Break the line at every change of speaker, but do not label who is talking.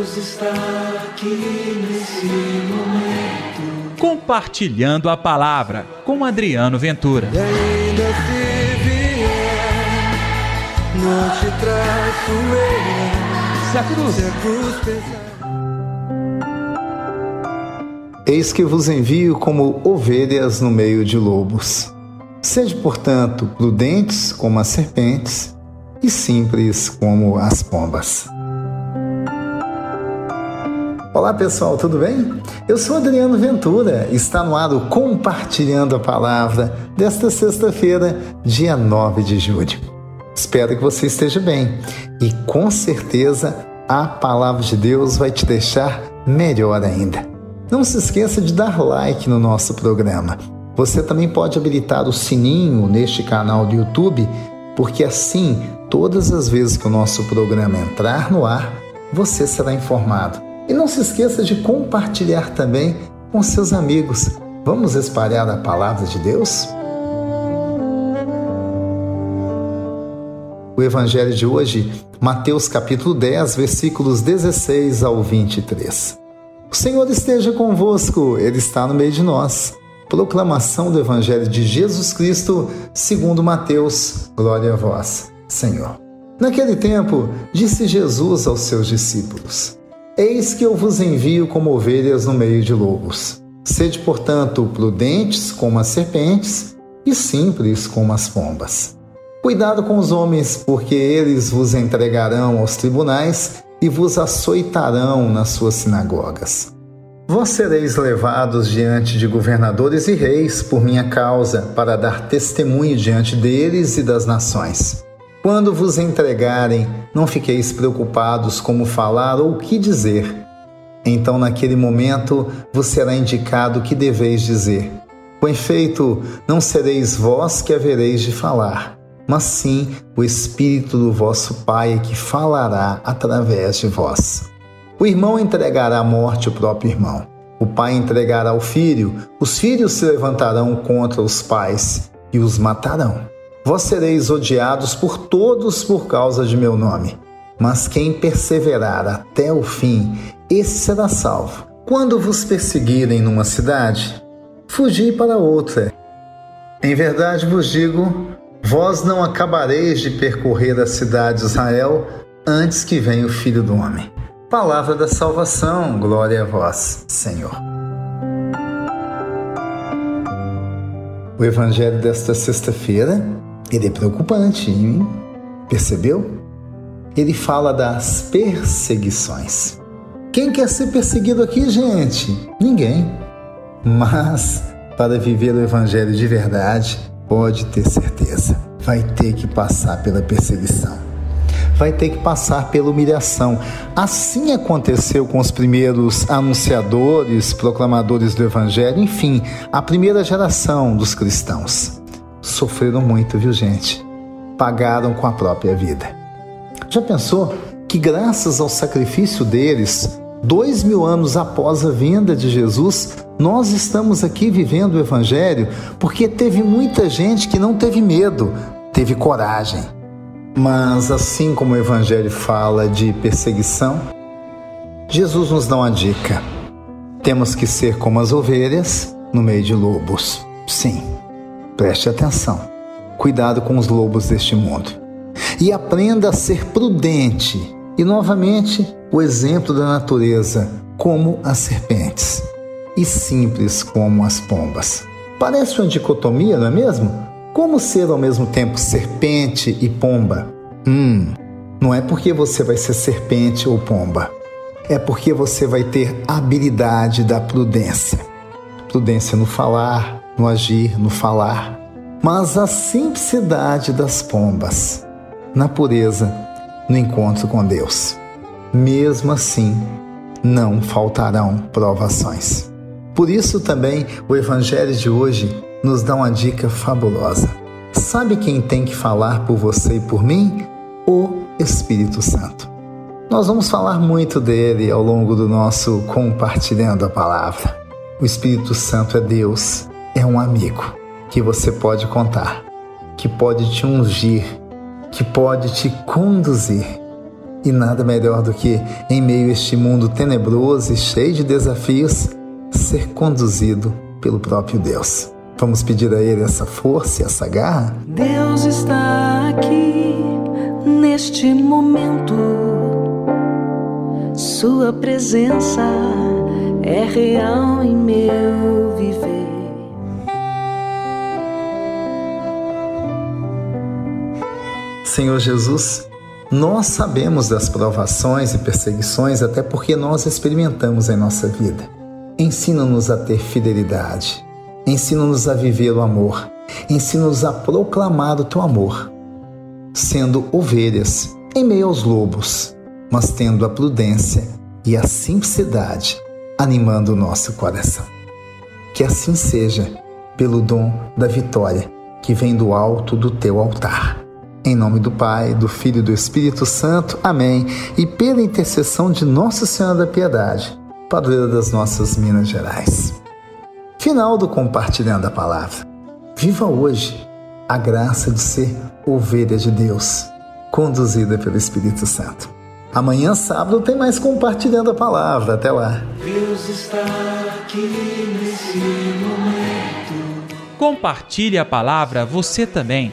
Deus está aqui nesse momento.
Compartilhando a palavra com Adriano Ventura.
E ainda se vier, não te traço eu.
Se a cruz.
Se a cruz pesar.
Eis que vos envio como ovelhas no meio de lobos. Sede, portanto, prudentes como as serpentes e simples como as pombas. Olá pessoal, tudo bem? Eu sou Adriano Ventura, está no ar o Compartilhando a Palavra desta sexta-feira, dia 9 de julho. Espero que você esteja bem e com certeza a palavra de Deus vai te deixar melhor ainda. Não se esqueça de dar like no nosso programa. Você também pode habilitar o sininho neste canal do YouTube, porque assim, todas as vezes que o nosso programa entrar no ar, você será informado. E não se esqueça de compartilhar também com seus amigos. Vamos espalhar a palavra de Deus? O evangelho de hoje, Mateus capítulo 10, versículos 16 ao 23. O Senhor esteja convosco, ele está no meio de nós. Proclamação do evangelho de Jesus Cristo, segundo Mateus. Glória a vós, Senhor. Naquele tempo, disse Jesus aos seus discípulos: Eis que eu vos envio como ovelhas no meio de lobos. Sede, portanto, prudentes como as serpentes e simples como as pombas. Cuidado com os homens, porque eles vos entregarão aos tribunais e vos açoitarão nas suas sinagogas. Vós sereis levados diante de governadores e reis por minha causa, para dar testemunho diante deles e das nações. Quando vos entregarem, não fiqueis preocupados como falar ou o que dizer. Então, naquele momento, vos será indicado o que deveis dizer. Com efeito, não sereis vós que havereis de falar, mas sim o Espírito do vosso Pai que falará através de vós. O irmão entregará à morte o próprio irmão. O pai entregará ao filho, os filhos se levantarão contra os pais e os matarão. Vós sereis odiados por todos por causa de meu nome. Mas quem perseverar até o fim, esse será salvo. Quando vos perseguirem numa cidade, fugi para outra. Em verdade vos digo, vós não acabareis de percorrer a cidade de Israel antes que venha o Filho do Homem. Palavra da salvação, glória a vós, Senhor. O evangelho desta sexta-feira ele é preocupante, hein? percebeu? Ele fala das perseguições. Quem quer ser perseguido aqui, gente? Ninguém. Mas para viver o Evangelho de verdade, pode ter certeza, vai ter que passar pela perseguição. Vai ter que passar pela humilhação. Assim aconteceu com os primeiros anunciadores, proclamadores do Evangelho, enfim, a primeira geração dos cristãos sofreram muito, viu, gente? Pagaram com a própria vida. Já pensou que, graças ao sacrifício deles, dois mil anos após a vinda de Jesus, nós estamos aqui vivendo o Evangelho porque teve muita gente que não teve medo, teve coragem. Mas, assim como o Evangelho fala de perseguição, Jesus nos dá uma dica. Temos que ser como as ovelhas no meio de lobos. Sim. Preste atenção. Cuidado com os lobos deste mundo. E aprenda a ser prudente. E novamente, o exemplo da natureza, como as serpentes, e simples como as pombas. Parece uma dicotomia, não é mesmo? Como ser ao mesmo tempo serpente e pomba? Hum, não é porque você vai ser serpente ou pomba. É porque você vai ter habilidade da prudência. Prudência no falar, no agir, no falar, mas a simplicidade das pombas, na pureza, no encontro com Deus. Mesmo assim, não faltarão provações. Por isso também o Evangelho de hoje nos dá uma dica fabulosa. Sabe quem tem que falar por você e por mim? O Espírito Santo. Nós vamos falar muito dele ao longo do nosso compartilhando a palavra. O Espírito Santo é Deus é um amigo que você pode contar, que pode te ungir, que pode te conduzir. E nada melhor do que, em meio a este mundo tenebroso e cheio de desafios, ser conduzido pelo próprio Deus. Vamos pedir a Ele essa força e essa garra?
Deus está aqui neste momento. Sua presença é real em meu viver.
Senhor Jesus, nós sabemos das provações e perseguições, até porque nós experimentamos em nossa vida. Ensina-nos a ter fidelidade, ensina-nos a viver o amor, ensina-nos a proclamar o teu amor, sendo ovelhas em meio aos lobos, mas tendo a prudência e a simplicidade animando o nosso coração. Que assim seja, pelo dom da vitória que vem do alto do teu altar. Em nome do Pai, do Filho e do Espírito Santo. Amém. E pela intercessão de Nossa Senhora da Piedade, padroeira das nossas Minas Gerais. Final do compartilhando a palavra. Viva hoje a graça de ser ovelha de Deus, conduzida pelo Espírito Santo. Amanhã, sábado, tem mais compartilhando a palavra. Até lá.
Deus está aqui nesse momento.
Compartilhe a palavra você também.